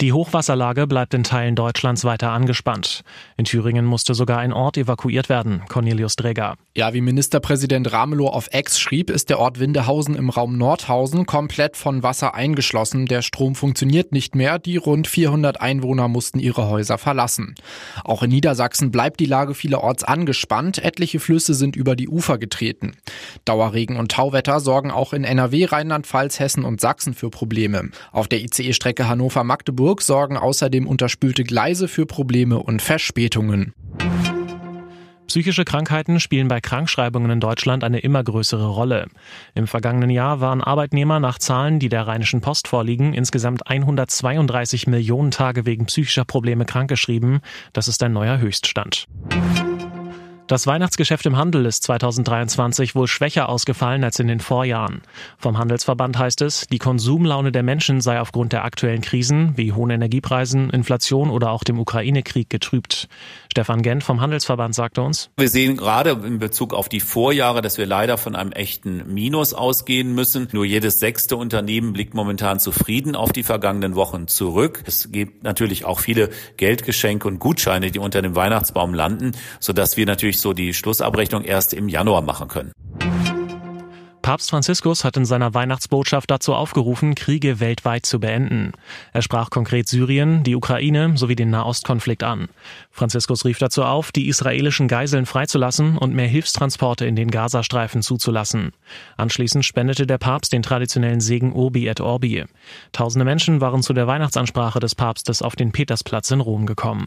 Die Hochwasserlage bleibt in Teilen Deutschlands weiter angespannt. In Thüringen musste sogar ein Ort evakuiert werden. Cornelius Dräger. Ja, wie Ministerpräsident Ramelow auf Ex schrieb, ist der Ort Windehausen im Raum Nordhausen komplett von Wasser eingeschlossen. Der Strom funktioniert nicht mehr. Die rund 400 Einwohner mussten ihre Häuser verlassen. Auch in Niedersachsen bleibt die Lage vielerorts angespannt. Etliche Flüsse sind über die Ufer getreten. Dauerregen und Tauwetter sorgen auch in NRW, Rheinland-Pfalz, Hessen und Sachsen für Probleme. Auf der ICE-Strecke Hannover-Magdeburg Hamburg sorgen außerdem unterspülte Gleise für Probleme und Verspätungen. Psychische Krankheiten spielen bei Krankschreibungen in Deutschland eine immer größere Rolle. Im vergangenen Jahr waren Arbeitnehmer nach Zahlen, die der Rheinischen Post vorliegen, insgesamt 132 Millionen Tage wegen psychischer Probleme krankgeschrieben. Das ist ein neuer Höchststand. Das Weihnachtsgeschäft im Handel ist 2023 wohl schwächer ausgefallen als in den Vorjahren. Vom Handelsverband heißt es, die Konsumlaune der Menschen sei aufgrund der aktuellen Krisen wie hohen Energiepreisen, Inflation oder auch dem Ukraine-Krieg getrübt. Stefan Gent vom Handelsverband sagte uns, Wir sehen gerade in Bezug auf die Vorjahre, dass wir leider von einem echten Minus ausgehen müssen. Nur jedes sechste Unternehmen blickt momentan zufrieden auf die vergangenen Wochen zurück. Es gibt natürlich auch viele Geldgeschenke und Gutscheine, die unter dem Weihnachtsbaum landen, sodass wir natürlich so die Schlussabrechnung erst im Januar machen können. Papst Franziskus hat in seiner Weihnachtsbotschaft dazu aufgerufen, Kriege weltweit zu beenden. Er sprach konkret Syrien, die Ukraine sowie den Nahostkonflikt an. Franziskus rief dazu auf, die israelischen Geiseln freizulassen und mehr Hilfstransporte in den Gazastreifen zuzulassen. Anschließend spendete der Papst den traditionellen Segen Urbi et Orbi. Tausende Menschen waren zu der Weihnachtsansprache des Papstes auf den Petersplatz in Rom gekommen.